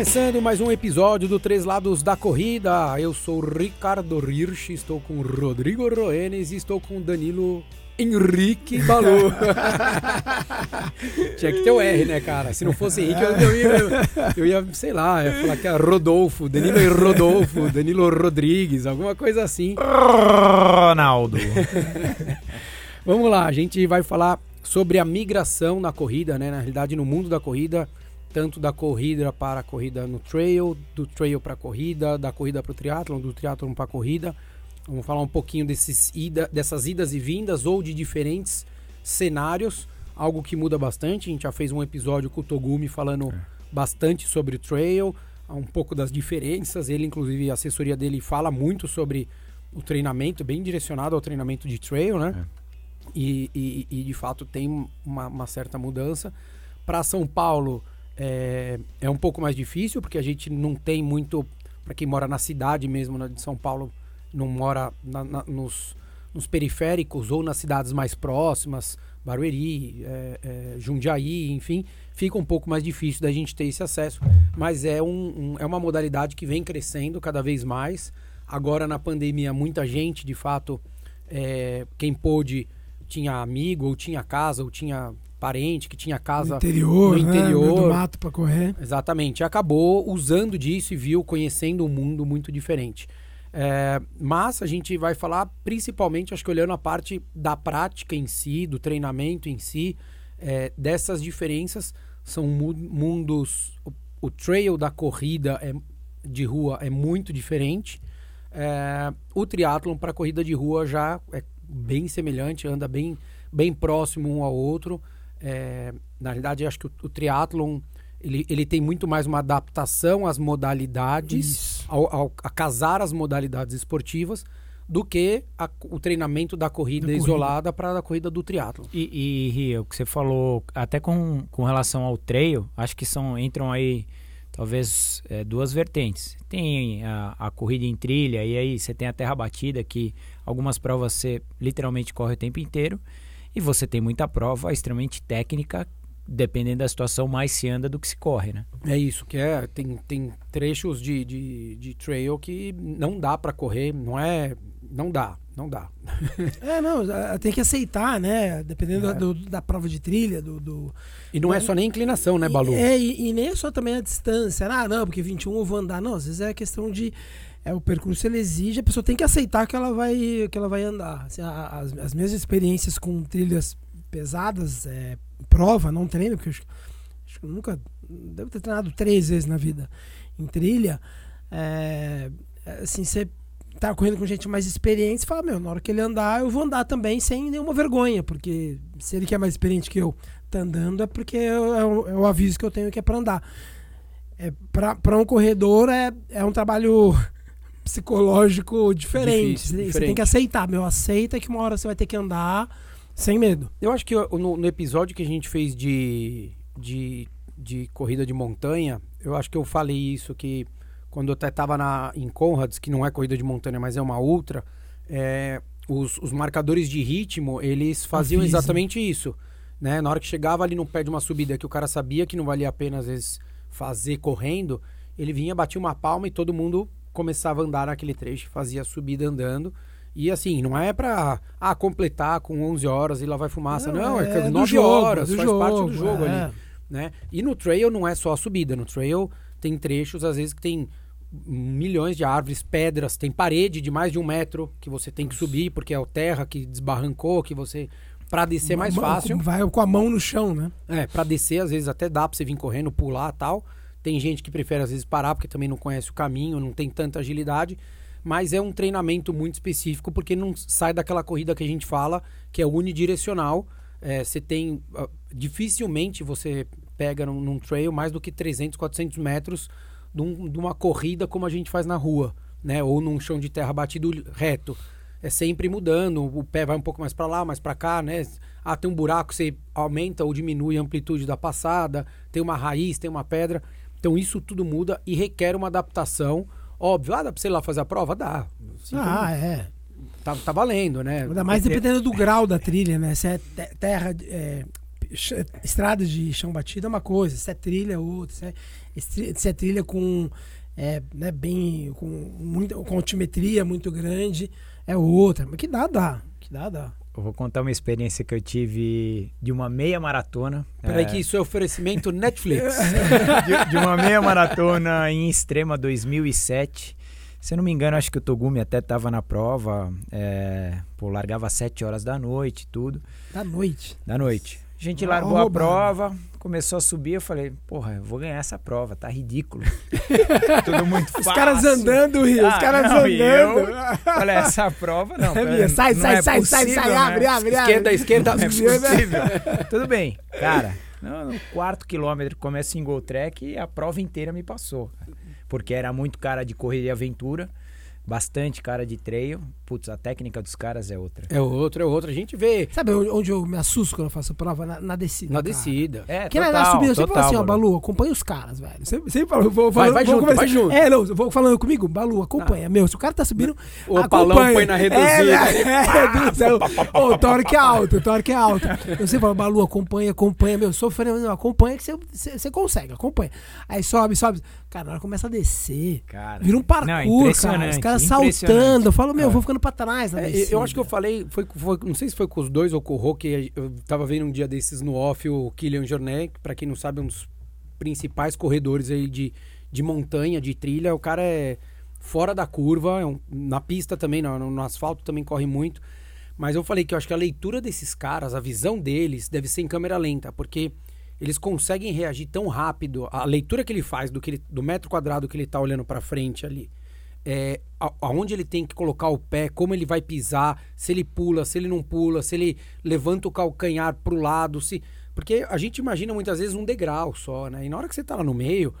Começando mais um episódio do Três Lados da Corrida. Eu sou Ricardo Hirsch, estou com Rodrigo Roenes e estou com Danilo Henrique Balu. Tinha que ter o R, né, cara? Se não fosse Henrique, eu, eu, ia, eu ia, sei lá, ia falar que era Rodolfo, Danilo e Rodolfo, Danilo Rodrigues, alguma coisa assim. Ronaldo. Vamos lá, a gente vai falar sobre a migração na corrida, né? Na realidade, no mundo da corrida tanto da corrida para a corrida no trail, do trail para a corrida, da corrida para o triatlon, do triatlon para a corrida. Vamos falar um pouquinho desses ida, dessas idas e vindas ou de diferentes cenários, algo que muda bastante. A gente já fez um episódio com o Togumi falando é. bastante sobre o trail, um pouco das diferenças. Ele, inclusive, a assessoria dele fala muito sobre o treinamento, bem direcionado ao treinamento de trail, né? É. E, e, e, de fato tem uma, uma certa mudança. Para São Paulo, é, é um pouco mais difícil, porque a gente não tem muito. Para quem mora na cidade mesmo, na, de São Paulo, não mora na, na, nos, nos, periféricos ou nas cidades mais próximas, Barueri, é, é, Jundiaí, enfim, fica um pouco mais difícil da gente ter esse acesso. Mas é, um, um, é uma modalidade que vem crescendo cada vez mais. Agora, na pandemia, muita gente, de fato, é, quem pôde, tinha amigo, ou tinha casa, ou tinha parente que tinha casa no interior, no interior né? do mato para correr. Exatamente. Acabou usando disso e viu, conhecendo um mundo muito diferente. É, mas a gente vai falar principalmente, acho que olhando a parte da prática em si, do treinamento em si, é, dessas diferenças. São mundos. O, o, trail da corrida é, de rua é muito diferente. É, o triatlon para corrida de rua já é bem semelhante, anda bem, bem próximo um ao outro. É, na realidade, acho que o, o triatlon ele, ele tem muito mais uma adaptação às modalidades, ao, ao, a casar as modalidades esportivas, do que a, o treinamento da corrida, da isolada para a corrida do triatlo. E, e Ria, o que você falou, até com, com relação ao trail, acho que são entram aí talvez é, duas vertentes. Tem a, a, corrida em trilha, e aí você tem a terra batida, que algumas provas você literalmente corre o tempo inteiro. E você tem muita prova extremamente técnica, dependendo da situação, mais se anda do que se corre, né? É isso, que é. Tem, tem trechos de, de, de trail que não dá para correr, não é. Não dá, não dá. é, não, tem que aceitar, né? Dependendo é. do, da prova de trilha, do. do... E não é só nem inclinação, né, Balu? É, e, e nem é só também a distância. Ah, não, porque 21 eu vou andar. Não, às vezes é questão de é o percurso ele exige, a pessoa tem que aceitar que ela vai, que ela vai andar. Assim, as, as minhas experiências com trilhas pesadas, é, prova, não treino, porque eu acho, acho que eu nunca. Devo ter treinado três vezes na vida em trilha. É, assim, você tá correndo com gente mais experiente, você fala, meu, na hora que ele andar, eu vou andar também sem nenhuma vergonha, porque se ele que é mais experiente que eu tá andando, é porque é o, é o aviso que eu tenho que é para andar. É, para um corredor é, é um trabalho psicológico diferente. Difícil, você diferente. tem que aceitar, meu. Aceita que uma hora você vai ter que andar sem medo. Eu acho que no, no episódio que a gente fez de, de, de, corrida de montanha, eu acho que eu falei isso, que quando eu até estava em Conrads, que não é corrida de montanha, mas é uma ultra, é, os, os, marcadores de ritmo, eles faziam exatamente isso. Né? Na hora que chegava ali no pé de uma subida que o cara sabia que não valia a pena, às vezes, fazer correndo, ele vinha, batia uma palma e todo mundo começava a andar naquele trecho, fazia a subida andando. E assim, não é pra ah, completar com 11 horas e lá vai fumaça. Não, não é, é 9 jogo, horas, faz jogo, parte do jogo é. ali. Né? E no trail não é só a subida. No trail tem trechos, às vezes, que tem milhões de árvores, pedras, tem parede de mais de um metro que você tem que subir, porque é o terra que desbarrancou, que você. Pra descer mais fácil. Vai com a mão no chão, né? É, pra descer, às vezes até dá pra você vir correndo, pular tal. Tem gente que prefere às vezes parar porque também não conhece o caminho, não tem tanta agilidade, mas é um treinamento muito específico porque não sai daquela corrida que a gente fala, que é unidirecional. É, você tem. Uh, dificilmente você pega num, num, trail mais do que 300, 400 metros de, um, de, uma corrida como a gente faz na rua, né? Ou num chão de terra batido reto. É sempre mudando, o pé vai um pouco mais para lá, mais para cá, né? Ah, tem um buraco, você aumenta ou diminui a amplitude da passada, tem uma raiz, tem uma pedra. Então isso tudo muda e requer uma adaptação Óbvio, ah, dá pra você ir lá fazer a prova? Dá. Assim, Ah, é. tá, tá valendo, né? Ainda mais Porque- dependendo do grau da trilha, né? Se é te- terra, é, estrada de chão batido é uma coisa, se é trilha é outra, se é, se é trilha com, é, né, bem, com, muita, com altimetria muito grande é outra. Mas que dá, dá. Que dá, dá. Eu vou contar uma experiência que eu tive de uma meia maratona. Peraí É, que isso é oferecimento Netflix. de, de uma meia maratona em Extrema 2007. Se eu não me engano, acho que o Togumi até estava na prova. É, pô, largava às 7 horas da noite, tudo. Da noite. Da noite. A gente Uma largou a prova, começou a subir. Eu falei, porra, eu vou ganhar essa prova, tá ridículo. Tudo muito fácil. Os caras andando, Rio. Os Ah, caras não, andando. Falei, essa prova não. É, Bia, sai, não sai, é sai, sai, possível, sai, né? abre, abre, abre. esquerda, esquerda. Não é possível. Tudo bem, cara. No, quarto quilômetro começa em Gold Track e a prova inteira me passou. Porque era muito cara de corrida e aventura, bastante cara de trail. Putz, a técnica dos caras é outra. É outro, é outro. A gente vê Sabe onde- eu me assusto quando eu faço prova? Na, na descida. na cara. descida. É, Porque na, total, na subida eu sempre falo assim, ó, total, Balu, acompanha os caras, velho. Sempre, sempre falo, vou, Vai, vai vou junto, vai junto. É, não, vou falando comigo, Balu, acompanha. Meu, se o cara tá subindo, O acompanha. palão põe na reduzida. É, é, é, do céu. Ô, o torque é alto, o torque é alto. Eu sempre falo, Balu, acompanha, acompanha. Meu, sofrendo, não, acompanha que você- consegue, acompanha. Aí sobe, sobe. Cara, na hora que começa a descer, Cara. vira um parkour, Não, cara. Os caras saltando. Eu falo, meu, eu É. vou ficando pra trás na É, eu acho que eu falei, foi, foi- não sei se foi com os dois ou com o Rô, que eu tava vendo um dia desses no off o Kylian Jornet, que pra quem não sabe é um dos principais corredores aí de, de montanha, de trilha. O cara é fora da curva, é um- na pista também, no, no asfalto também corre muito. Mas eu falei que eu acho que a leitura desses caras, a visão deles, deve ser em câmera lenta, porque eles conseguem reagir tão rápido. A leitura que ele faz do, que ele- do metro quadrado que ele tá olhando pra frente ali, é, a- aonde ele tem que colocar o pé, como ele vai pisar, se ele pula, se ele não pula, se ele levanta o calcanhar pro lado, se porque a gente imagina muitas vezes um degrau só, né? E na hora que você tá lá no meio,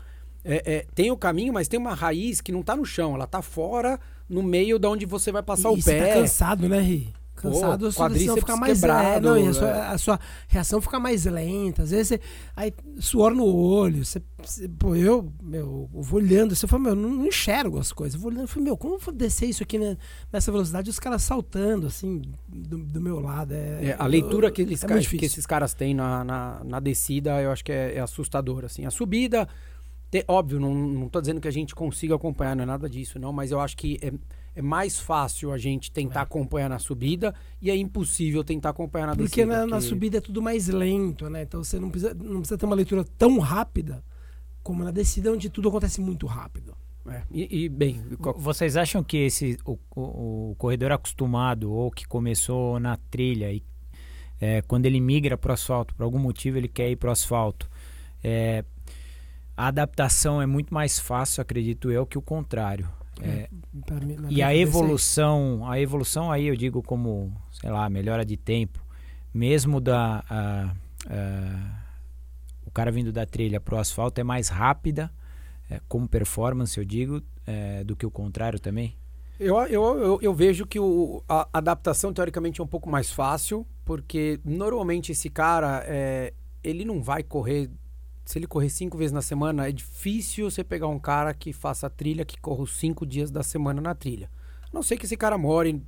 é, é, tem o caminho, mas tem uma raiz que não tá no chão, ela tá fora, no meio da onde você vai passar e o você pé. tá cansado, né, Ri? Cansado, a sua decisão fica mais é, quebrado, não, e a, sua, é. a sua reação fica mais lenta. Às vezes você. Aí, suor no olho. Você, você- pô, eu, meu, eu vou olhando. Você fala, meu, eu não, não enxergo as coisas. Eu vou olhando. Eu falei, meu, como eu vou descer isso aqui né, nessa velocidade? Os caras saltando, assim, do, do meu lado. É, É, a leitura que, eles, é que esses caras têm na, na, na descida, eu acho que é, é assustador. Assim. A subida, te- óbvio, não, não tô dizendo que a gente consiga acompanhar, não é nada disso, não, mas eu acho que é, é mais fácil a gente tentar acompanhar na subida e é impossível tentar acompanhar na Porque descida. na, na porque- subida é tudo mais lento, né? Então você não precisa, não precisa ter uma leitura tão rápida como na descida, onde tudo acontece muito rápido. é, e, e, bem, qual- Vocês acham que esse o, o- o corredor acostumado ou que começou na trilha e é, quando ele migra para o asfalto, por algum motivo ele quer ir para o asfalto, é, a adaptação é muito mais fácil, acredito eu, que o contrário. É, na e a é evolução, a evolução aí eu digo como, sei lá, melhora de tempo, mesmo da a- a- o cara vindo da trilha pro asfalto é mais rápida, é, como performance eu digo, é, do que o contrário também. Eu, eu, eu, eu vejo que o, a adaptação, teoricamente, é um pouco mais fácil, porque normalmente esse cara, é, ele não vai correr. Se ele correr cinco vezes na semana, é difícil você pegar um cara que faça trilha, que corra os cinco dias da semana na trilha. A não sei que esse cara more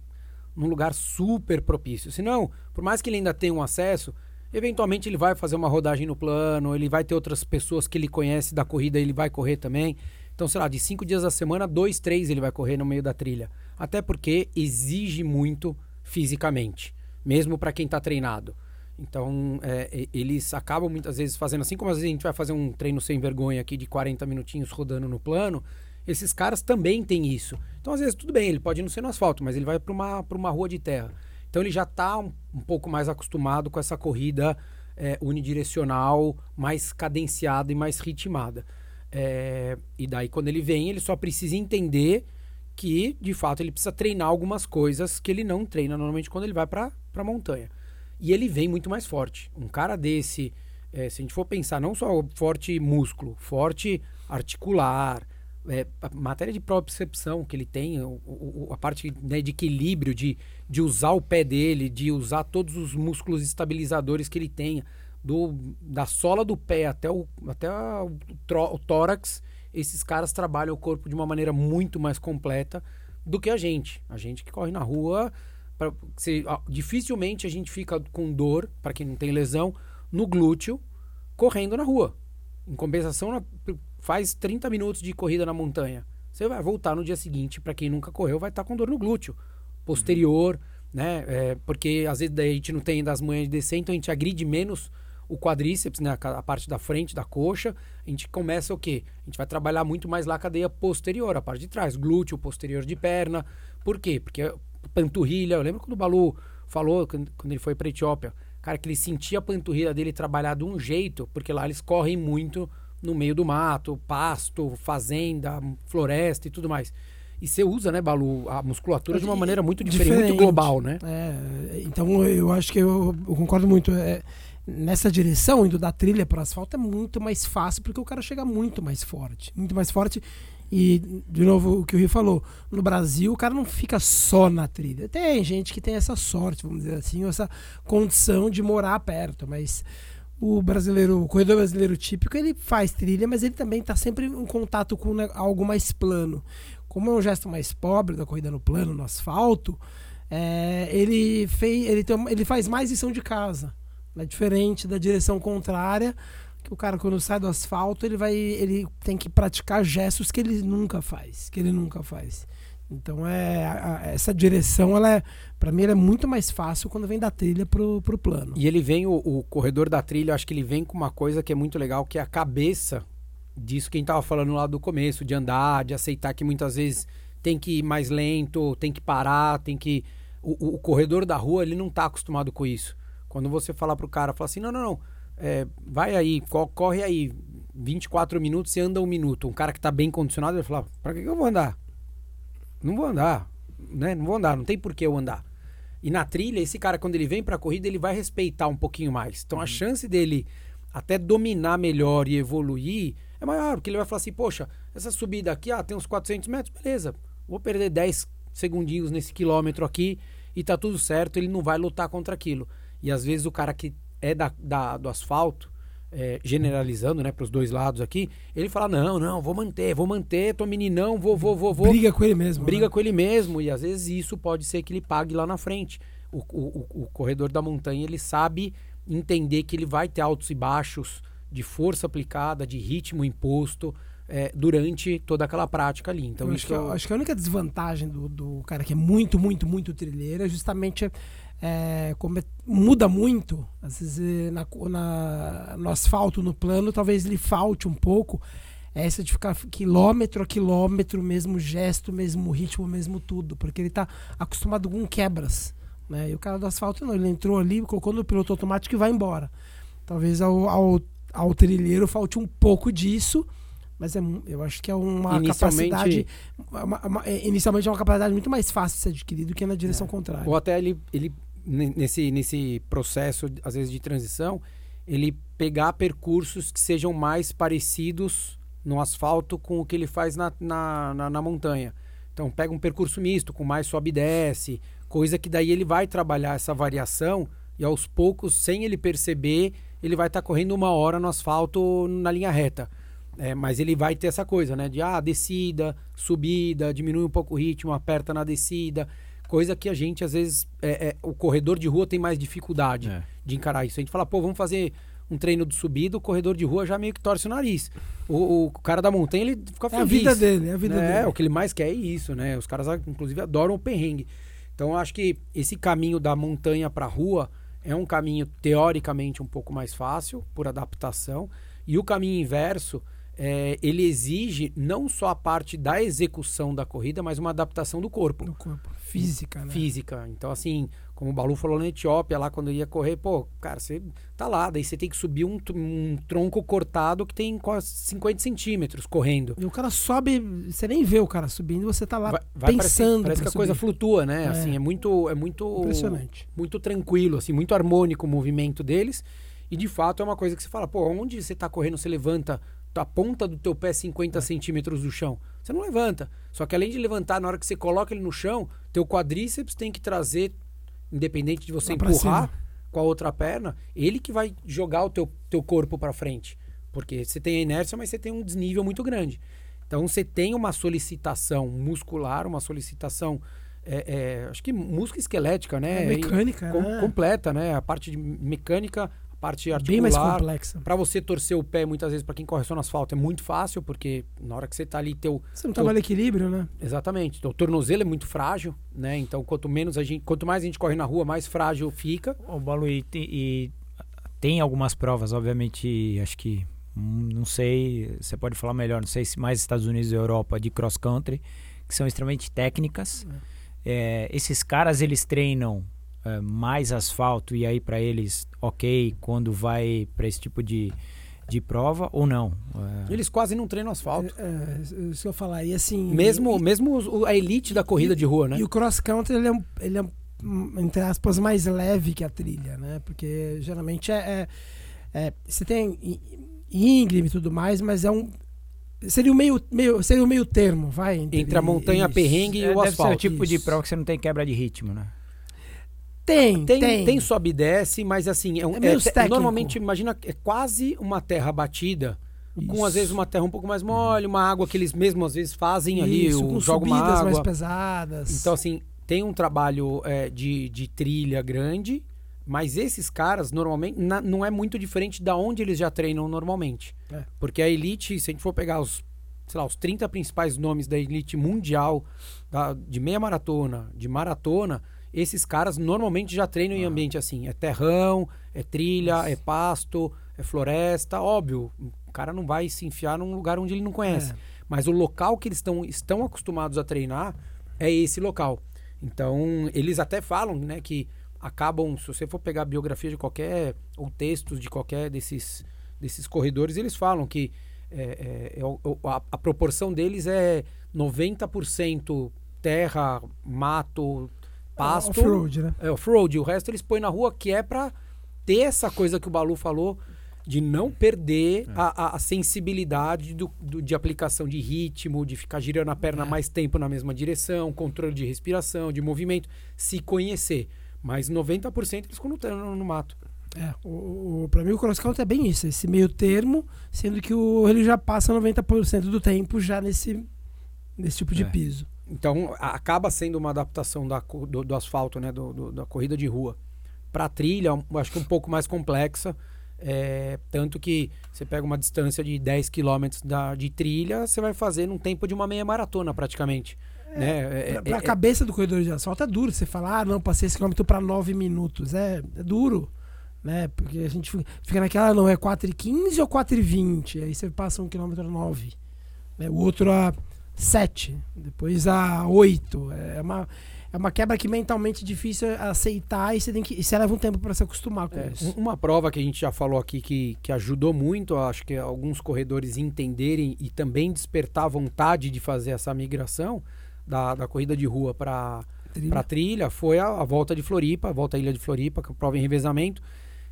num lugar super propício. Senão, por mais que ele ainda tenha um acesso, eventualmente ele vai fazer uma rodagem no plano, ele vai ter outras pessoas que ele conhece da corrida, ele vai correr também. Então, sei lá, de cinco dias da semana, dois, três ele vai correr no meio da trilha. Até porque exige muito fisicamente, mesmo para quem está treinado. Então, é, eles acabam muitas vezes fazendo assim, como às vezes a gente vai fazer um treino sem vergonha aqui de 40 minutinhos rodando no plano, esses caras também têm isso. Então, às vezes, tudo bem, ele pode não ser no asfalto, mas ele vai para uma, uma rua de terra. Então, ele já está um, um pouco mais acostumado com essa corrida é, unidirecional, mais cadenciada e mais ritmada. É, e daí, quando ele vem, ele só precisa entender que, de fato, ele precisa treinar algumas coisas que ele não treina normalmente quando ele vai para a montanha. E ele vem muito mais forte. Um cara desse, é, se a gente for pensar, não só forte músculo, forte articular, é, a matéria de propriocepção que ele tem, o- o- o- a parte né, de equilíbrio, de, de usar o pé dele, de usar todos os músculos estabilizadores que ele tem, do, da sola do pé até o, até o, tró- o tórax, esses caras trabalham o corpo de uma maneira muito mais completa do que a gente. A gente que corre na rua, pra, se, dificilmente a gente fica com dor, para quem não tem lesão, no glúteo, correndo na rua. Em compensação, faz 30 minutos de corrida na montanha. Você vai voltar no dia seguinte, para quem nunca correu, vai estar tá com dor no glúteo posterior, uhum. né? É, porque às vezes a gente não tem das manhãs de descer, então a gente agride menos o quadríceps, né? A parte da frente da coxa. A gente começa o quê? A gente vai trabalhar muito mais lá a cadeia posterior, a parte de trás, glúteo, posterior de perna. Por quê? Porque panturrilha. Eu lembro quando o Balu falou, quando ele foi para Etiópia, cara, que ele sentia a panturrilha dele trabalhar de um jeito, porque lá eles correm muito no meio do mato, pasto, fazenda, floresta e tudo mais. E você usa, né, Balu, a musculatura de uma maneira muito diferente, diferente. muito global, né? É, então eu acho que eu, eu concordo muito. É, nessa direção, indo da trilha para o asfalto, é muito mais fácil, porque o cara chega muito mais forte. Muito mais forte. E, de novo, o que o Rio falou, no Brasil o cara não fica só na trilha. Tem gente que tem essa sorte, vamos dizer assim, essa condição de morar perto, mas o brasileiro, o corredor brasileiro típico, ele faz trilha, mas ele também está sempre em contato com algo mais plano. Como é um gesto mais pobre da corrida no plano, no asfalto, é, ele, fez, ele, tem, ele faz mais lição de casa. É diferente da direção contrária, o cara quando sai do asfalto, ele vai ele tem que praticar gestos que ele nunca faz, que ele nunca faz. Então é a, a, essa direção, ela é, para mim, ela é muito mais fácil quando vem da trilha pro, pro plano. E ele vem, o, o corredor da trilha, acho que ele vem com uma coisa que é muito legal, que é a cabeça disso que a gente tava falando lá do começo, de andar, de aceitar que muitas vezes tem que ir mais lento, tem que parar, tem que. O, o, o corredor da rua, ele não tá acostumado com isso. Quando você falar pro cara, fala assim, não, não, não, é, vai aí, corre aí 24 minutos e anda um minuto. Um cara que tá bem condicionado, ele fala, pra que, que eu vou andar? Não vou andar, né? Não vou andar, não tem por que eu andar. E na trilha, esse cara, quando ele vem pra corrida, ele vai respeitar um pouquinho mais. Então, uhum. a chance dele até dominar melhor e evoluir é maior, porque ele vai falar assim, poxa, essa subida aqui, ah, tem uns 400 metros, beleza, vou perder 10 segundinhos nesse quilômetro aqui e tá tudo certo, ele não vai lutar contra aquilo. E às vezes o cara que é da, da do asfalto, é, generalizando, né, para os dois lados aqui, ele fala: não, não, vou manter, vou manter, tô meninão, vou, vou, vou, vou. Briga com ele mesmo. Briga né? com ele mesmo, e às vezes isso pode ser que ele pague lá na frente. O, o, o corredor da montanha, ele sabe entender que ele vai ter altos e baixos de força aplicada, de ritmo imposto. É, durante toda aquela prática ali. Então, eu acho, que, eu... acho que a única desvantagem do, do cara que é muito, muito, muito trilheiro é justamente é, como muda muito, às vezes eh, na, na, no asfalto, no plano, talvez lhe falte um pouco essa de ficar quilômetro a quilômetro, mesmo gesto, mesmo ritmo, mesmo tudo, porque ele está acostumado com quebras. Né? E o cara do asfalto não, ele entrou ali, colocou no piloto automático e vai embora. Talvez ao, ao, ao trilheiro falte um pouco disso, mas é, eu acho que é uma inicialmente, capacidade. Uma, uma, é, inicialmente é uma capacidade muito mais fácil de ser adquirida do que na direção é. contrária. Ou até ele, ele nesse, nesse processo, às vezes, de transição, ele pegar percursos que sejam mais parecidos no asfalto com o que ele faz na, na, na, na montanha. Então, pega um percurso misto, com mais sobe e desce, coisa que daí ele vai trabalhar essa variação e aos poucos, sem ele perceber, ele vai estar tá correndo uma hora no asfalto na linha reta. É, mas ele vai ter essa coisa, né? De ah, descida, subida, diminui um pouco o ritmo, aperta na descida. Coisa que a gente, às vezes, é, é, o corredor de rua tem mais dificuldade é. de encarar isso. A gente fala, pô, vamos fazer um treino de subida, o corredor de rua já meio que torce o nariz. O, o cara da montanha, ele fica feliz. É a vida dele, é a vida né? dele. O que ele mais quer é isso, né? Os caras, inclusive, adoram o perrengue. Então, eu acho que esse caminho da montanha para a rua é um caminho, teoricamente, um pouco mais fácil, por adaptação. E o caminho inverso é, ele exige não só a parte da execução da corrida, mas uma adaptação do corpo. Do corpo. Física, né? Física. Então, assim, como o Balu falou na Etiópia, lá quando ia correr, pô, cara, você tá lá, daí você tem que subir um, um tronco cortado que tem quase 50 centímetros correndo. E o cara sobe, você nem vê o cara subindo, você tá lá vai, vai pensando. Parece, parece que a coisa flutua, né? É. Assim, é muito. É muito. Impressionante. Muito tranquilo, assim, muito harmônico o movimento deles. E de fato é uma coisa que você fala, pô, onde você tá correndo, você levanta a ponta do teu pé 50 é. centímetros do chão. Você não levanta. Só que além de levantar, na hora que você coloca ele no chão, teu quadríceps tem que trazer, independente de você empurrar com a outra perna, ele que vai jogar o teu, teu corpo para frente. Porque você tem a inércia, mas você tem um desnível muito grande. Então você tem uma solicitação muscular, uma solicitação, é, é, acho que músculo esquelética, né? É mecânica, Com- né? Completa, né? A parte de mecânica, parte Bem mais articular. complexa. Para você torcer o pé, muitas vezes, para quem corre só no asfalto, é muito fácil, porque na hora que você tá ali, teu. Você não trabalha equilíbrio, né? Exatamente. Então, o tornozelo é muito frágil, né? Então, quanto menos a gente. Quanto mais a gente corre na rua, mais frágil fica. O Balu, e, e tem algumas provas, obviamente, acho que, hum, não sei, você pode falar melhor, não sei se mais Estados Unidos e Europa de cross country, que são extremamente técnicas. É, esses caras, eles treinam é, mais asfalto e aí para eles, ok, quando vai para esse tipo de, de prova ou não? É, Eles quase não treinam asfalto. É, isso que eu falar. E assim. Mesmo, e- mesmo a elite da corrida de rua, né? E o cross country ele é, um- ele é um, entre aspas mais leve que a trilha, né? Porque geralmente é, é- é- você tem íngreme e tudo mais, mas é um seria o meio, meio seria o meio termo, vai Entre a montanha isso. perrengue e é, o deve asfalto. ser o tipo de isso. prova que você não tem quebra de ritmo, né? Tem, Tem, tem, tem, sobe e desce, mas assim, é, um, É meio técnico. normalmente, imagina, é quase uma terra batida, com Isso. às vezes uma terra um pouco mais mole, uma água que eles mesmo às vezes fazem ali, Isso, o- com jogam uma subidas mais água. pesadas. Então, assim, tem um trabalho é, de, de trilha grande, mas esses caras, normalmente, na- não é muito diferente da onde eles já treinam normalmente. É. Porque a elite, se a gente for pegar os, sei lá, os 30 principais nomes da elite mundial, da- de meia maratona, de maratona, esses caras normalmente já treinam Ah. em ambiente assim. É terrão, é trilha, é pasto, é floresta. Óbvio, o cara não vai se enfiar num lugar onde ele não conhece. É. Mas o local que eles estão, estão acostumados a treinar é esse local. Então, eles até falam, né, que acabam, se você for pegar a biografia de qualquer, ou textos de qualquer desses, desses corredores, eles falam que é, é, é a, a proporção deles é 90% terra, mato, pasto. Off-road, né? É, off-road. O resto eles põem na rua, que é pra ter essa coisa que o Balu falou, de não perder a, a- a sensibilidade do, do- de aplicação de ritmo, de ficar girando a perna mais tempo na mesma direção, controle de respiração, de movimento, se conhecer. Mas 90% eles quando estão no, no mato. É, o, o, pra mim o cross country é bem isso, esse meio termo, sendo que o, ele já passa 90% do tempo já nesse, nesse tipo de É. piso. Então acaba sendo uma adaptação da do, do asfalto, né, do, do- da corrida de rua, para trilha, acho que um pouco mais complexa. é, tanto que você pega uma distância de 10 km da, de trilha, você vai fazer num tempo de uma meia maratona praticamente. né? É- Pra, pra é- cabeça do corredor de asfalto é duro você falar, ah, não, passei esse quilômetro pra 9 minutos. É, é duro, né? Porque a gente fica- naquela, ah, não, é 4h15 ou 4h20? Aí você passa um quilômetro a 9. Né? O outro a 7, depois a 8. É uma, é uma quebra que mentalmente é difícil aceitar e você, tem que, e você leva um tempo pra se acostumar com É, isso. um- uma prova que a gente já falou aqui que, que ajudou muito, acho que alguns corredores entenderem e também despertar a vontade de fazer essa migração da, da corrida de rua para Trilha. para trilha foi a, a volta de Floripa, a volta à Ilha de Floripa, que é a prova em revezamento,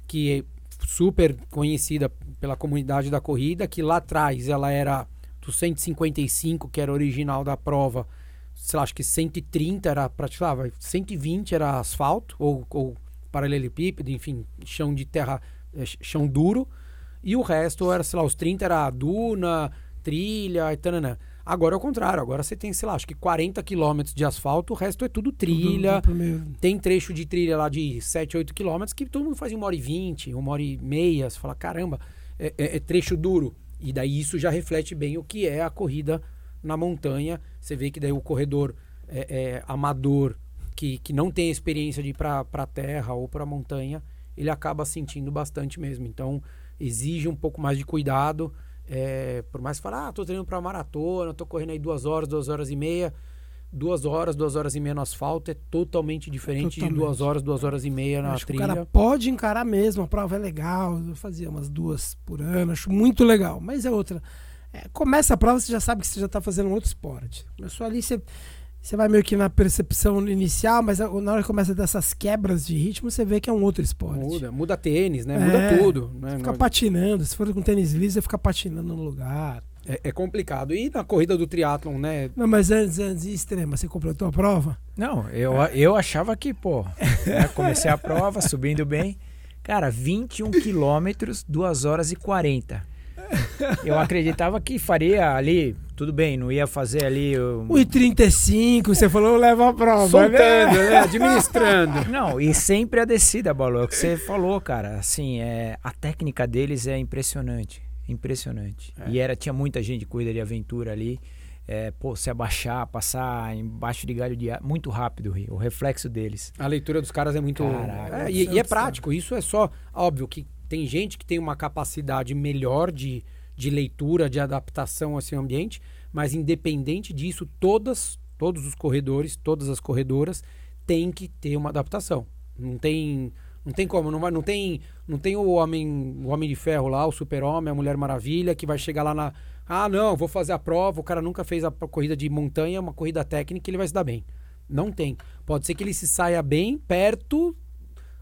que é super conhecida pela comunidade da corrida, que lá atrás ela era do 155, que era original da prova, sei lá, acho que 130 era praticava, 120 era asfalto ou, ou paralelepípedo, enfim, chão de terra, eh, ch- chão duro, e o resto era, sei lá, os 30 era duna, trilha e tananã. Agora é o contrário, agora você tem, sei lá, acho que 40 quilômetros de asfalto, o resto é tudo trilha. Tudo. Tem trecho de trilha lá de 7, 8 quilômetros que todo mundo faz em uma hora e vinte, uma hora e meia. Você fala, caramba, é, é- é trecho duro. E daí isso já reflete bem o que é a corrida na montanha. Você vê que daí o corredor é, é, amador, que, que não tem experiência de ir para a terra ou para a montanha, ele acaba sentindo bastante mesmo. Então, exige um pouco mais de cuidado. É, por mais que fale, ah, tô treinando para maratona, tô correndo aí duas horas, duas horas e meia. Duas horas, duas horas e meia no asfalto é totalmente diferente de Totalmente. duas horas, duas horas e meia na acho que o trilha. cara pode encarar mesmo, a prova é legal, eu fazia umas duas por ano, acho muito legal. Mas é outra. É, começa a prova, você já sabe que você já está fazendo um outro esporte. Começou ali, você, você vai meio que na percepção inicial, mas na hora que começa dessas quebras de ritmo, você vê que é um outro esporte. Muda, muda tênis, né? É, muda tudo. Né? Fica Não- patinando, se for com tênis liso, você fica patinando no lugar. É, é complicado. E na corrida do triatlon, né? Não, mas antes, antes, extrema, você completou a prova? Não, eu, eu achava que, pô, né, comecei a prova, subindo bem. Cara, 21 quilômetros, 2 horas e 40. eu acreditava que faria ali, tudo bem, não ia fazer ali. o- 1,35, você falou, leva a prova. Soltando, né? né? Administrando. Não, e sempre a descida, Balu, é o que você falou, cara. Assim, é, a técnica deles é impressionante. Impressionante. É. E era, tinha muita gente de corrida de aventura ali. É, pô, se abaixar, passar embaixo de galho de ar, muito rápido, o reflexo deles. A leitura dos caras é muito. Caraca, É, e, Santos, e é prático. Isso é só. Óbvio que tem gente que tem uma capacidade melhor de, de leitura, de adaptação a esse ambiente, mas independente disso, todas, todos os corredores, todas as corredoras têm que ter uma adaptação. Não tem. Não tem como, não, vai, não tem, não tem o homem, o homem de ferro lá, o super-homem, a Mulher Maravilha, que vai chegar lá na. Ah, não, vou fazer a prova, o cara nunca fez a corrida de montanha, uma corrida técnica, ele vai se dar bem. Não tem. Pode ser que ele se saia bem perto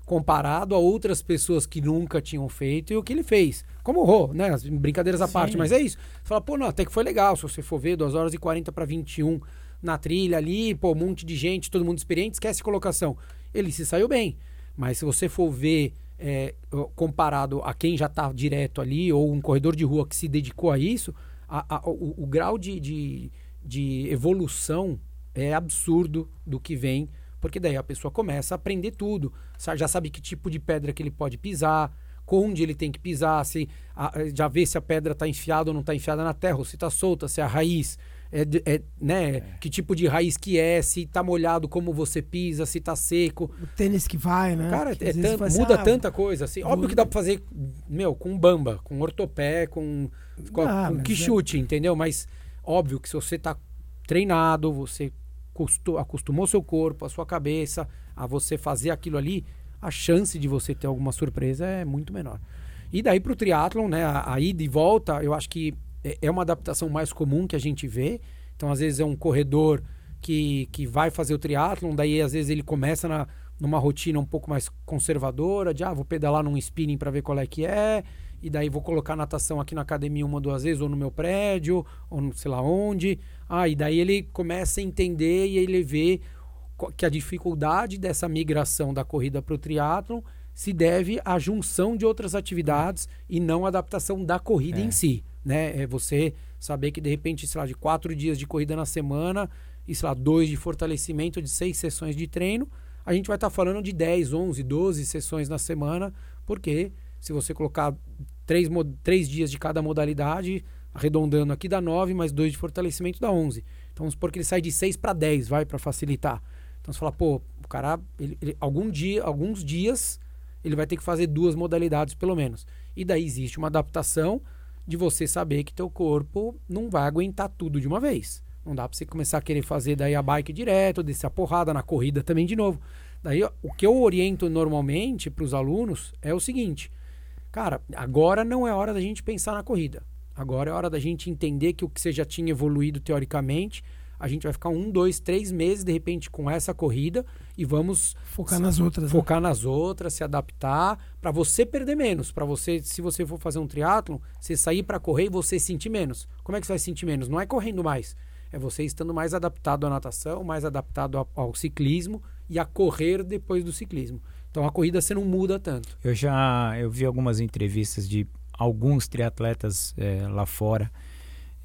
comparado a outras pessoas que nunca tinham feito e o que ele fez. Como o Rô, né? As Brincadeiras à Sim. parte, mas é isso. Você fala, pô, não, até que foi legal. Se você for ver 2 horas e 40 para 21 na trilha ali, pô, um monte de gente, todo mundo experiente, esquece colocação. Ele se saiu bem. Mas se você for ver é, comparado a quem já está direto ali, ou um corredor de rua que se dedicou a isso, a- a- o, o grau de, de, de evolução é absurdo do que vem, porque daí a pessoa começa a aprender tudo, já sabe que tipo de pedra que ele pode pisar, onde ele tem que pisar, se a- já vê se a pedra está enfiada ou não está enfiada na terra, ou se está solta, se é a raiz, é, é, né, que tipo de raiz que é, se está molhado, como você pisa, se está seco. O tênis que vai, né? Cara, Que é tan- assim, muda ah, tanta coisa. Assim. Óbvio que dá pra fazer, meu, com bamba, com ortopé, com, com, Ah, com que é- chute, entendeu? Mas óbvio que se você tá treinado, você costu- acostumou seu corpo, a sua cabeça a você fazer aquilo ali, a chance de você ter alguma surpresa é muito menor. E daí pro triatlon, né, a, a ida e volta, eu acho que é- é uma adaptação mais comum que a gente vê. Então, às vezes é um corredor que, que vai fazer o triatlon, daí às vezes ele começa na, numa rotina um pouco mais conservadora, de ah, vou pedalar num spinning para ver qual é que é, e daí vou colocar natação aqui na academia uma ou duas vezes, ou no meu prédio, ou não sei lá onde. Ah, e daí ele começa a entender e ele vê que a dificuldade dessa migração da corrida para o triatlon se deve à junção de outras atividades e não à adaptação da corrida É. em si, né? É você saber que de repente, sei lá, de quatro dias de corrida na semana e sei lá, dois de fortalecimento de seis sessões de treino, a gente vai estar falando de 10, 11, 12 sessões na semana, porque se você colocar três, três dias de cada modalidade, arredondando aqui dá 9, mais dois de fortalecimento dá 11. Então vamos supor que ele sai de 6 para 10, vai, para facilitar. Então você fala, pô, o cara, ele- ele- algum dia, alguns dias, ele vai ter que fazer duas modalidades pelo menos. E daí existe uma adaptação de você saber que teu corpo não vai aguentar tudo de uma vez. Não dá para você começar a querer fazer daí a bike direto, descer a porrada na corrida também de novo. Daí o que eu oriento normalmente para os alunos é o seguinte: cara, agora não é hora da gente pensar na corrida. Agora é hora da gente entender que o que você já tinha evoluído teoricamente, a gente vai ficar um, dois, três meses de repente com essa corrida e vamos Focar nas outras. né? focar nas outras, se adaptar, para você perder menos, para você, se você for fazer um triatlon, você sair para correr e você sentir menos. Como é que você vai sentir menos? Não é correndo mais, é você estando mais adaptado à natação, mais adaptado ao, ao ciclismo e a correr depois do ciclismo. Então a corrida você não muda tanto. Eu já eu vi algumas entrevistas de alguns triatletas eh, lá fora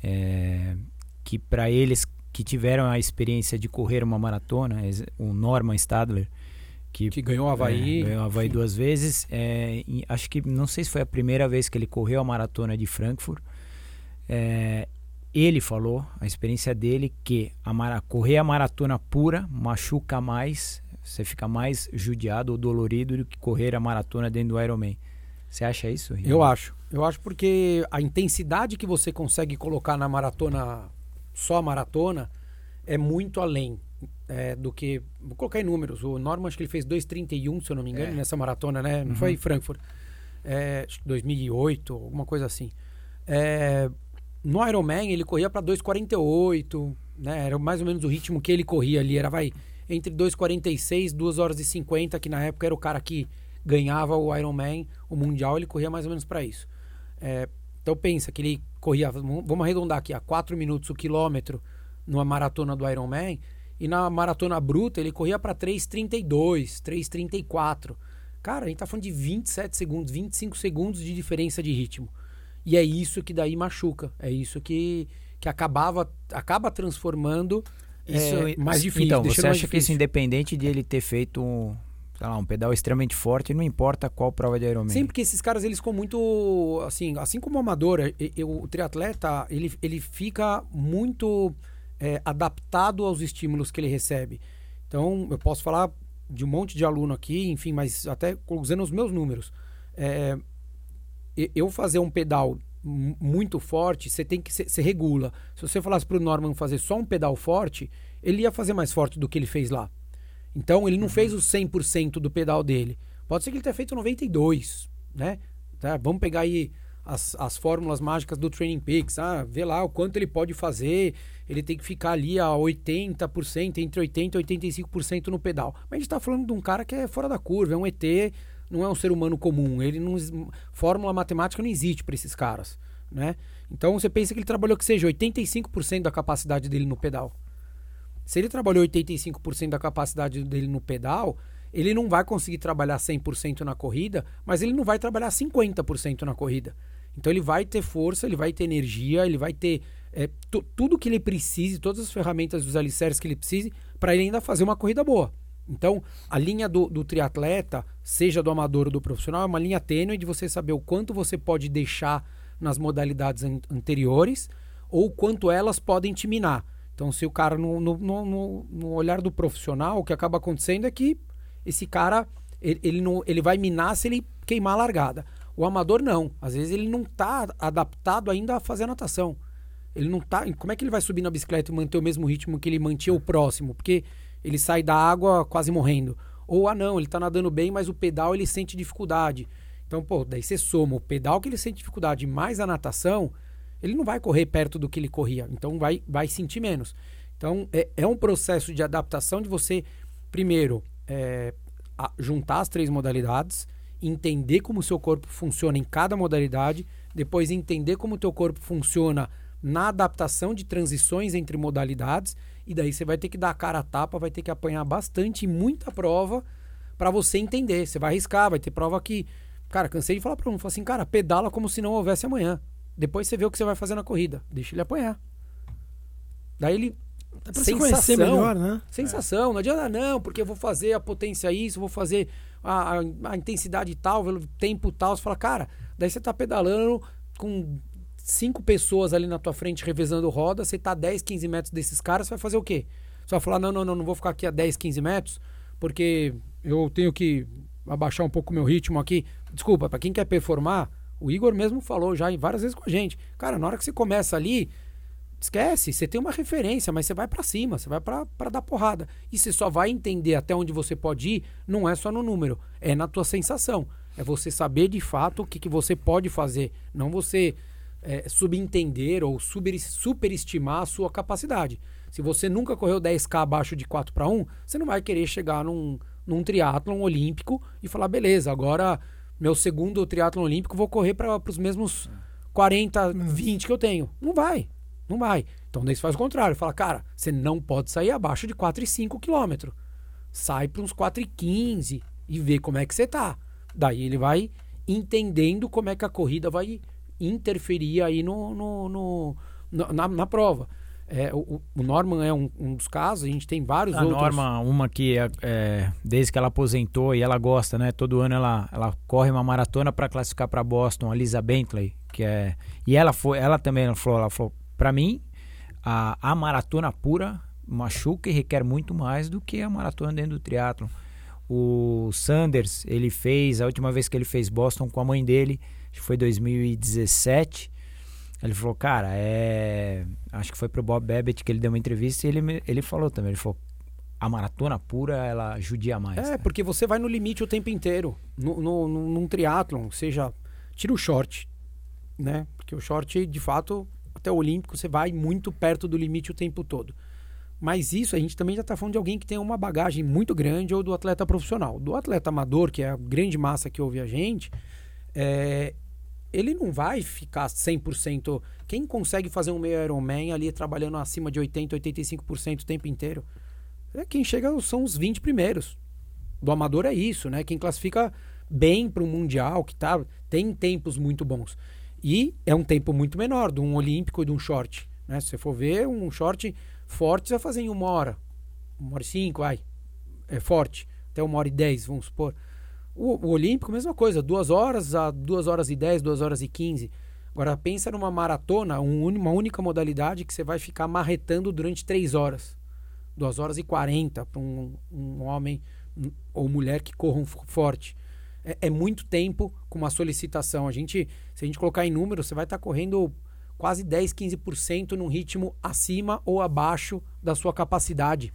eh, que para eles que tiveram a experiência de correr uma maratona, o Norman Stadler, que, Que ganhou o Havaí. é, ganhou o Havaí duas vezes, e acho que não sei se foi a primeira vez que ele correu a maratona de Frankfurt. Eh, ele falou, a experiência dele, que a mara- correr a maratona pura machuca mais, você fica mais judiado ou dolorido do que correr a maratona dentro do Ironman. Você acha isso? Rian? Eu acho. Eu acho porque a intensidade que você consegue colocar na maratona, só a maratona, é muito além é, do que. Vou colocar em números. O Norman, acho que ele fez 2,31, se eu não me engano, É. nessa maratona, né? Não Uhum. foi em Frankfurt. É, acho que 2008, alguma coisa assim. É, no Ironman, ele corria para 2,48, né? Era mais ou menos o ritmo que ele corria ali. Era, vai, entre 2,46 2 horas e 50, que na época era o cara que ganhava o Ironman, o Mundial, ele corria mais ou menos para isso. É, então pensa que ele corria, vamos arredondar aqui, a 4 minutos o quilômetro numa maratona do Ironman, e na maratona bruta ele corria para 3,32, 3,34. Cara, a gente tá falando de 27 segundos, 25 segundos de diferença de ritmo. E é isso que daí machuca. É isso que, que acabava, acaba transformando isso é, mais difícil. Então, você acha que isso, independente de ele ter feito um, lá, um pedal extremamente forte, não importa qual prova de Ironman? Sim, porque esses caras, eles ficam muito, assim, assim como o amador, o triatleta, ele, ele fica muito é, adaptado aos estímulos que ele recebe. Então, eu posso falar de um monte de aluno aqui, enfim, mas até usando os meus números. É, eu fazer um pedal muito forte, você tem que se regula. Se você falasse para o Norman fazer só um pedal forte, ele ia fazer mais forte do que ele fez lá. Então ele não uhum. fez o 100% do pedal dele. Pode ser que ele tenha feito 92, né? Tá? Vamos pegar aí as, as fórmulas mágicas do Training Peaks, ah, vê lá o quanto ele pode fazer, ele tem que ficar ali a 80%, entre 80% e 85% no pedal. Mas a gente está falando de um cara que é fora da curva, é um ET não é um ser humano comum. Ele não fórmula matemática não existe para esses caras, né? Então você pensa que ele trabalhou que seja 85% da capacidade dele no pedal. Se ele trabalhou 85% da capacidade dele no pedal, ele não vai conseguir trabalhar 100% na corrida, mas ele não vai trabalhar 50% na corrida. Então ele vai ter força, ele vai ter energia, ele vai ter é, tudo que ele precise, todas as ferramentas dos alicerces que ele precise para ele ainda fazer uma corrida boa. Então, a linha do, do, triatleta, seja do amador ou do profissional, é uma linha tênue de você saber o quanto você pode deixar nas modalidades an anteriores ou quanto elas podem te minar. Então, se o cara, no, no, no, no, olhar do profissional, o que acaba acontecendo é que esse cara, ele, ele, não, ele vai minar se ele queimar a largada. O amador não. Às vezes ele não está adaptado ainda a fazer a natação. Ele não tá. Como é que ele vai subir na bicicleta e manter o mesmo ritmo que ele mantinha o próximo? Porque ele sai da água quase morrendo. Ou, ah, não, ele tá nadando bem, mas o pedal ele sente dificuldade. Então, pô, daí você soma o pedal que ele sente dificuldade mais a natação, ele não vai correr perto do que ele corria. Então, vai, vai sentir menos. Então, é, é um processo de adaptação de você, primeiro, é, juntar as três modalidades, entender como o seu corpo funciona em cada modalidade, depois entender como o teu corpo funciona na adaptação de transições entre modalidades e daí você vai ter que dar a cara a tapa, vai ter que apanhar bastante, muita prova para você entender. Você vai arriscar, vai ter prova que. Cara, cansei de falar para um, falar assim, cara, pedala como se não houvesse amanhã. Depois você vê o que você vai fazer na corrida. Deixa ele apanhar. Daí ele. Dá pra sensação, melhor, né? Sensação, não adianta não, porque eu vou fazer a potência isso, vou fazer a, a, a intensidade tal, o tempo tal. Você fala, cara, daí você tá pedalando com cinco pessoas ali na tua frente revezando roda, você tá 10, 15 metros desses caras, você vai fazer o quê? Você vai falar, não, não, não, não vou ficar aqui a 10, 15 metros, porque eu tenho que abaixar um pouco o meu ritmo aqui. Desculpa, para quem quer performar, o Igor mesmo falou já várias vezes com a gente. Cara, na hora que você começa ali, esquece, você tem uma referência, mas você vai para cima, você vai para dar porrada. E você só vai entender até onde você pode ir, não é só no número, é na tua sensação. É você saber de fato o que, que você pode fazer, não você é, subentender ou super, superestimar a sua capacidade. Se você nunca correu 10K abaixo de 4 para 1, você não vai querer chegar num, num triatlon olímpico e falar, beleza, agora meu segundo triatlon olímpico vou correr para os mesmos 40, 20 que eu tenho. Não vai, não vai. Então daí você faz o contrário, fala, cara, você não pode sair abaixo de 4,5 km. Sai para uns 4,15 e vê como é que você tá. Daí ele vai entendendo como é que a corrida vai interferir aí no, no, no na, na, prova. É, o, o, Norman é um, um, dos casos, a gente tem vários a outros. A Norma, uma que é, é, desde que ela aposentou e ela gosta, né? Todo ano ela, ela corre uma maratona para classificar para Boston, a Lisa Bentley, que é e ela foi, ela também ela falou, ela falou, para mim a, a maratona pura machuca e requer muito mais do que a maratona dentro do triatlo. O Sanders, ele fez a última vez que ele fez Boston com a mãe dele acho que foi 2017. Ele falou, cara, é. Acho que foi pro Bob Babbitt que ele deu uma entrevista e ele, ele falou também. Ele falou, a maratona pura, ela judia mais. É, porque você vai no limite o tempo inteiro. No, no, no, num triatlon, seja. Tira o short, né? Porque o short, de fato, até o Olímpico, você vai muito perto do limite o tempo todo. Mas isso a gente também já está falando de alguém que tem uma bagagem muito grande ou do atleta profissional. Do atleta amador, que é a grande massa que ouve a gente, é, ele não vai ficar 100%. Quem consegue fazer um meio Ironman ali trabalhando acima de 80%, 85% o tempo inteiro? É quem chega são os 20 primeiros. Do amador é isso, né? Quem classifica bem para o mundial, que tá, tem tempos muito bons. E é um tempo muito menor de um olímpico e de um short. Né? Se você for ver, um short forte você vai fazer em uma hora. Uma hora e cinco, vai. É forte. Até uma hora e dez, vamos supor. O, o olímpico, mesma coisa. Duas horas a duas horas e dez, duas horas e quinze. Agora pensa numa maratona, um, uma única modalidade que você vai ficar marretando durante três horas. Duas horas e quarenta para um, um homem ou mulher que corram forte. É, é, muito tempo com uma solicitação. A gente, se a gente colocar em número, você vai estar tá correndo quase 10, 15% num ritmo acima ou abaixo da sua capacidade.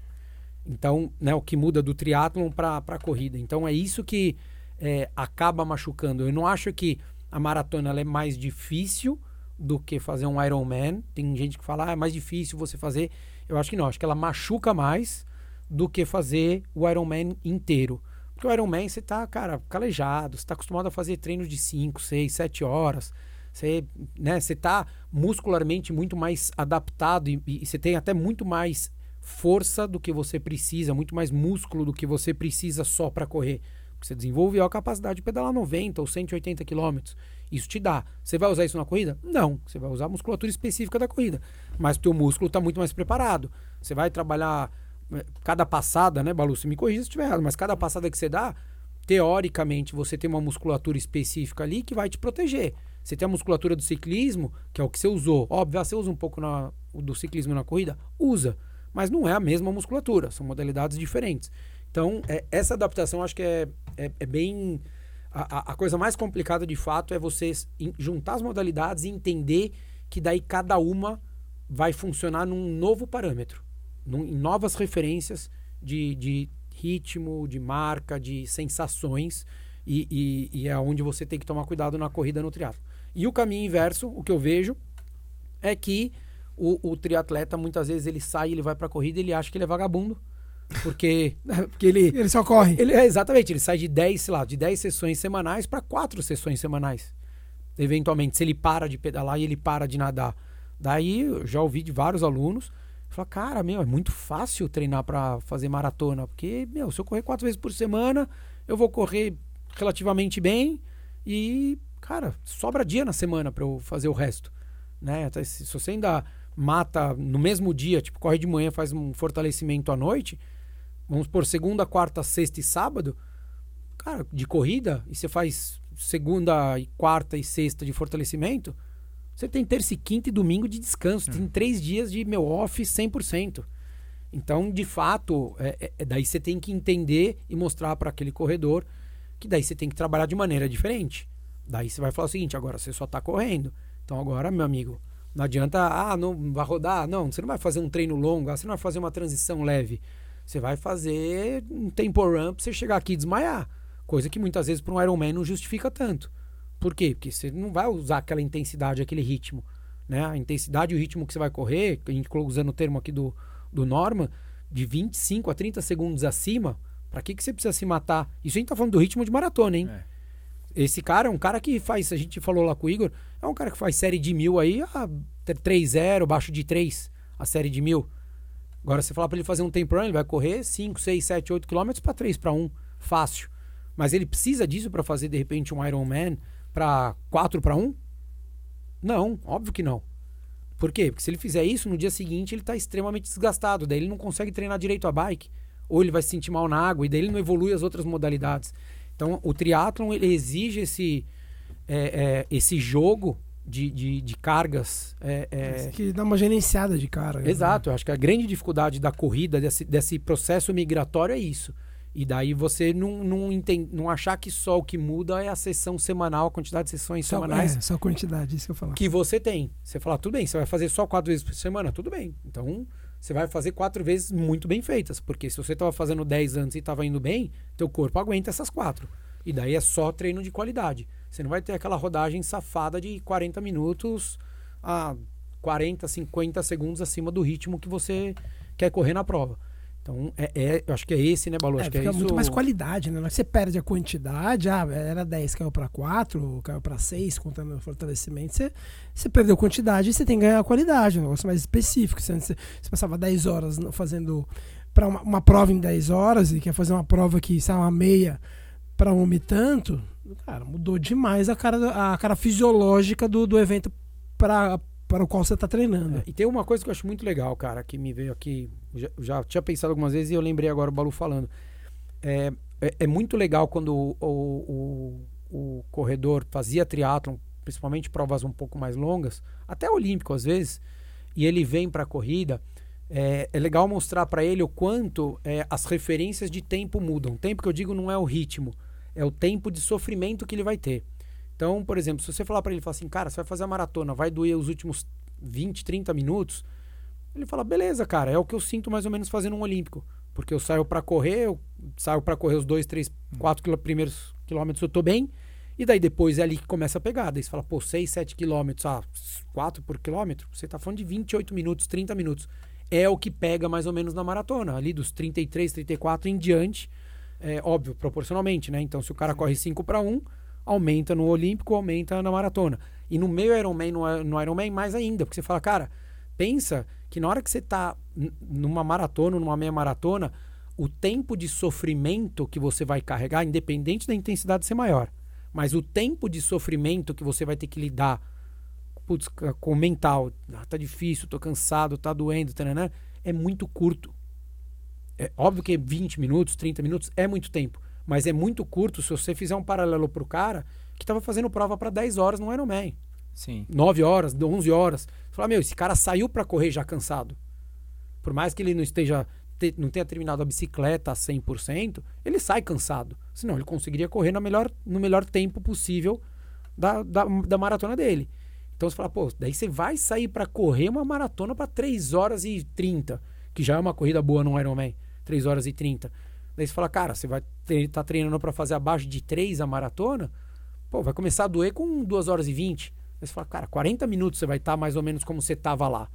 Então, né, o que muda do triatlon para a corrida. Então, é isso que é, acaba machucando. Eu não acho que a maratona é mais difícil do que fazer um Ironman. Tem gente que fala, ah, é mais difícil você fazer. Eu acho que não. Acho que ela machuca mais do que fazer o Ironman inteiro. Porque o Ironman você tá, cara, calejado, você tá acostumado a fazer treinos de 5, 6, 7 horas. Você, né, você tá muscularmente muito mais adaptado e, e, você tem até muito mais força do que você precisa, muito mais músculo do que você precisa só para correr. Você desenvolveu a capacidade de pedalar 90 ou 180 quilômetros. Isso te dá. Você vai usar isso na corrida? Não. Você vai usar a musculatura específica da corrida. Mas o teu músculo está muito mais preparado. Você vai trabalhar cada passada, né, Balu, se me corrija se estiver errado, mas cada passada que você dá, teoricamente, você tem uma musculatura específica ali que vai te proteger. Você tem a musculatura do ciclismo, que é o que você usou. Óbvio, você usa um pouco na, do ciclismo na corrida? Usa. Mas não é a mesma musculatura, são modalidades diferentes. Então, é, essa adaptação acho que é, é, é bem. A, a, coisa mais complicada de fato é você juntar as modalidades e entender que daí cada uma vai funcionar num novo parâmetro num, em novas referências de, de ritmo, de marca, de sensações, e, e, e, é onde você tem que tomar cuidado na corrida no triatlo. E o caminho inverso, o que eu vejo, é que o, o triatleta muitas vezes ele sai, ele vai para a corrida e ele acha que ele é vagabundo. Porque, porque ele. Ele só corre. Ele, é, exatamente, ele sai de 10, sei lá, de 10 sessões semanais para 4 sessões semanais. Eventualmente, se ele para de pedalar e ele para de nadar. Daí eu já ouvi de vários alunos Fala, cara, meu, é muito fácil treinar para fazer maratona, porque, meu, se eu correr quatro vezes por semana, eu vou correr relativamente bem e, cara, sobra dia na semana para eu fazer o resto, né? Se, se você ainda mata no mesmo dia, tipo, corre de manhã, faz um fortalecimento à noite, vamos por segunda, quarta, sexta e sábado, cara, de corrida, e você faz segunda e quarta e sexta de fortalecimento, você tem terça e quinta e domingo de descanso. Tem hum. três dias de meu off 100%. Então, de fato, é, é, é, daí você tem que entender e mostrar para aquele corredor que daí você tem que trabalhar de maneira diferente. Daí você vai falar o seguinte: agora você só está correndo. Então, agora, meu amigo, não adianta, ah, não vai rodar. Não, você não vai fazer um treino longo, você não vai fazer uma transição leve. Você vai fazer um tempo run pra você chegar aqui e desmaiar. Coisa que muitas vezes para um Ironman não justifica tanto. Por quê? Porque você não vai usar aquela intensidade, aquele ritmo. Né? A intensidade e o ritmo que você vai correr, a gente usando o termo aqui do, do Norman, de 25 a 30 segundos acima, para que, que você precisa se matar? Isso a gente tá falando do ritmo de maratona, hein? É. Esse cara é um cara que faz, a gente falou lá com o Igor, é um cara que faz série de mil aí, a 3-0, baixo de 3, a série de mil. Agora, você falar para ele fazer um tempo run, ele vai correr 5, 6, 7, 8 quilômetros para 3 para 1, fácil. Mas ele precisa disso para fazer, de repente, um Ironman para 4 para 1? Não, óbvio que não. Por quê? Porque se ele fizer isso, no dia seguinte ele está extremamente desgastado, daí ele não consegue treinar direito a bike, ou ele vai se sentir mal na água, e daí ele não evolui as outras modalidades. Então, o triatlon ele exige esse, é, é, esse jogo de, de, de cargas. É, é que dá uma gerenciada de carga. Né? Exato, né? eu acho que a grande dificuldade da corrida, desse, desse processo migratório é isso. E daí você não, não, entende, não achar que só o que muda é a sessão semanal, a quantidade de sessões só, semanais. É, só a quantidade, isso que eu falar. Que você tem. Você fala, tudo bem, você vai fazer só quatro vezes por semana? Tudo bem. Então, você vai fazer quatro vezes muito bem feitas. Porque se você estava fazendo dez antes e estava indo bem, teu corpo aguenta essas quatro. E daí é só treino de qualidade. Você não vai ter aquela rodagem safada de 40 minutos a 40, 50 segundos acima do ritmo que você quer correr na prova. Então, é, é, eu acho que é esse, né, Balu? É, acho que é isso... muito mais qualidade, né? Você perde a quantidade, ah, era 10, caiu para 4, caiu para 6, contando o fortalecimento. Você, você perdeu quantidade e você tem que ganhar qualidade, um negócio mais específico. Você, você passava 10 horas fazendo para uma, uma, prova em 10 horas e quer fazer uma prova que, sai uma meia para um e tanto, Cara, mudou demais a cara, a cara fisiológica do, do evento para para o qual você está treinando. É, e tem uma coisa que eu acho muito legal, cara, que me veio aqui, já, já tinha pensado algumas vezes e eu lembrei agora o Balu falando. É, é, é muito legal quando o, o, o, o corredor fazia triatlon, principalmente provas um pouco mais longas, até olímpico às vezes, e ele vem para a corrida, é, é, legal mostrar para ele o quanto é, as referências de tempo mudam. Tempo que eu digo não é o ritmo, é o tempo de sofrimento que ele vai ter. Então, por exemplo, se você falar para ele, falar assim, cara, você vai fazer a maratona, vai doer os últimos 20, 30 minutos, ele fala, beleza, cara, é o que eu sinto mais ou menos fazendo um olímpico. Porque eu saio para correr, eu saio para correr os 2, 3, 4 primeiros quilômetros, eu tô bem. E daí depois é ali que começa a pegar. Daí você fala, pô, 6, 7 quilômetros, ah, 4 por quilômetro, você tá falando de 28 minutos, 30 minutos. É o que pega mais ou menos na maratona, ali dos 33, 34 em diante. É óbvio, proporcionalmente, né? Então, se o cara corre 5 para 1, aumenta no Olímpico, aumenta na maratona. E no meio Ironman, no, Ironman, mais ainda, porque você fala, cara, pensa que na hora que você está numa maratona, numa meia maratona, o tempo de sofrimento que você vai carregar, independente da intensidade ser maior, mas o tempo de sofrimento que você vai ter que lidar putz, com o mental, ah, tá difícil, tô cansado, tá doendo, né é muito curto. É óbvio que 20 minutos, 30 minutos é muito tempo. Mas é muito curto se você fizer um paralelo pro cara que estava fazendo prova para 10 horas no Ironman. Sim. 9 horas, 11 horas. Você fala, meu, esse cara saiu para correr já cansado. Por mais que ele não esteja te, não tenha terminado a bicicleta a 100%, ele sai cansado. Senão ele conseguiria correr no melhor, no melhor tempo possível da, da, da maratona dele. Então você fala, pô, daí você vai sair para correr uma maratona para 3 horas e 30, que já é uma corrida boa no Ironman, 3 horas e 30. Daí você fala, cara, você vai estar tá treinando para fazer abaixo de 3 a maratona, pô, vai começar a doer com 2 horas e 20. Daí você fala, cara, 40 minutos você vai estar tá mais ou menos como você estava lá.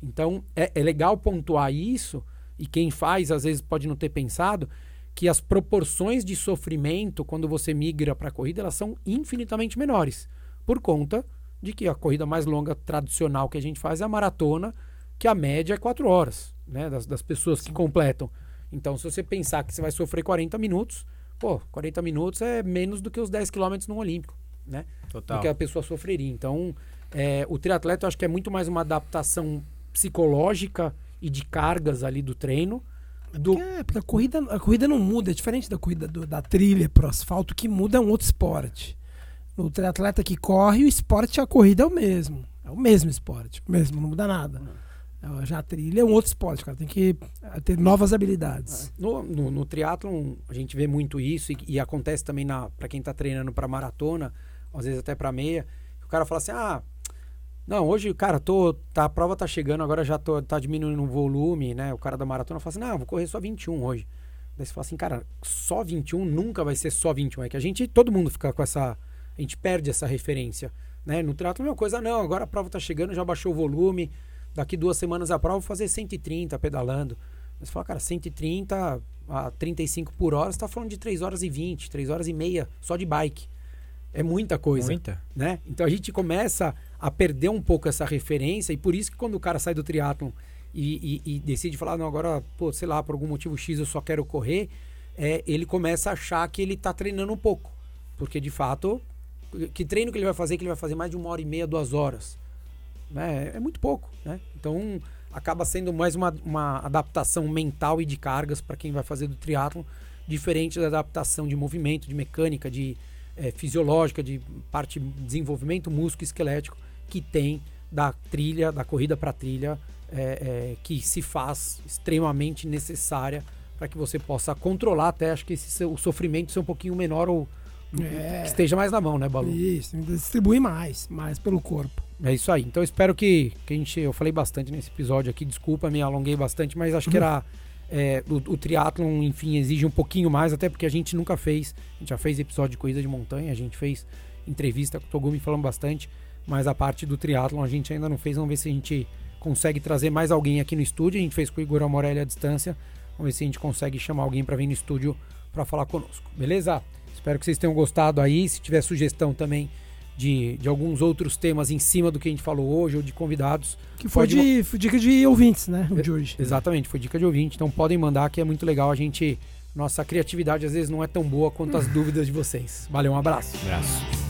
Então é, é legal pontuar isso, e quem faz às vezes pode não ter pensado, que as proporções de sofrimento quando você migra para a corrida elas são infinitamente menores, por conta de que a corrida mais longa tradicional que a gente faz é a maratona, que a média é 4 horas, né, das, das pessoas Sim. que completam. Então, se você pensar que você vai sofrer 40 minutos, pô, 40 minutos é menos do que os 10 quilômetros no Olímpico, né? Total. Do que a pessoa sofreria. Então, é, o triatleta eu acho que é muito mais uma adaptação psicológica e de cargas ali do treino. Do... É, porque a corrida, a corrida não muda, é diferente da corrida do, da trilha pro asfalto, que muda é um outro esporte. O triatleta que corre, o esporte a corrida é o mesmo. É o mesmo esporte, mesmo, não muda nada. É, já trilha é um outro esporte, cara. Tem que eh, ter novas habilidades. É. No, no, no triatlon, a gente vê muito isso e, e acontece também para quem está treinando para maratona, às vezes até para meia. O cara fala assim: ah, não, hoje, cara, tô, tá, a prova tá chegando, agora já tô, tá diminuindo o volume, né? O cara da maratona fala assim: não, vou correr só 21 hoje. Daí você fala assim, cara, só 21 nunca vai ser só 21. É que a gente, todo mundo fica com essa. A gente perde essa referência. Né? No triatlo é uma coisa, não, agora a prova tá chegando, já baixou o volume daqui duas semanas a prova, vou fazer 130 pedalando. Você fala, cara, 130 a 35 por hora, você tá falando de 3 horas e 20, 3 horas e meia só de bike. É muita coisa. Muita. Né? Então a gente começa a perder um pouco essa referência, e por isso que quando o cara sai do triatlon e, e, e decide falar, não, agora, pô, sei lá, por algum motivo X eu só quero correr, é, ele começa a achar que ele tá treinando um pouco. Porque de fato, que treino que ele vai fazer? Que ele vai fazer mais de uma hora e meia, duas horas né? É muito pouco, né? Então acaba sendo mais uma, uma adaptação mental e de cargas para quem vai fazer do triatlon, diferente da adaptação de movimento, de mecânica, de é, fisiológica, de parte de desenvolvimento músculo esquelético que tem da trilha, da corrida para trilha, é, é, que se faz extremamente necessária para que você possa controlar até, acho que esse, o sofrimento ser um pouquinho menor ou é. que esteja mais na mão, né, Balu? Isso, distribui mais, mais pelo corpo. É isso aí. Então espero que, que a gente. Eu falei bastante nesse episódio aqui, desculpa, me alonguei bastante, mas acho que era. É, o, o triatlon, enfim, exige um pouquinho mais, até porque a gente nunca fez. A gente já fez episódio de corrida de montanha, a gente fez entrevista com o Togumi falando bastante, mas a parte do triatlon a gente ainda não fez. Vamos ver se a gente consegue trazer mais alguém aqui no estúdio. A gente fez com o Igor Amorelli à distância. Vamos ver se a gente consegue chamar alguém para vir no estúdio para falar conosco. Beleza? Espero que vocês tenham gostado aí. Se tiver sugestão também de, de alguns outros temas em cima do que a gente falou hoje, ou de convidados. Que foi, de, foi dica de ouvintes, né? O de hoje. Exatamente, foi dica de ouvinte. Então podem mandar que é muito legal a gente nossa criatividade às vezes não é tão boa quanto as dúvidas de vocês. Valeu, um abraço. Abraço.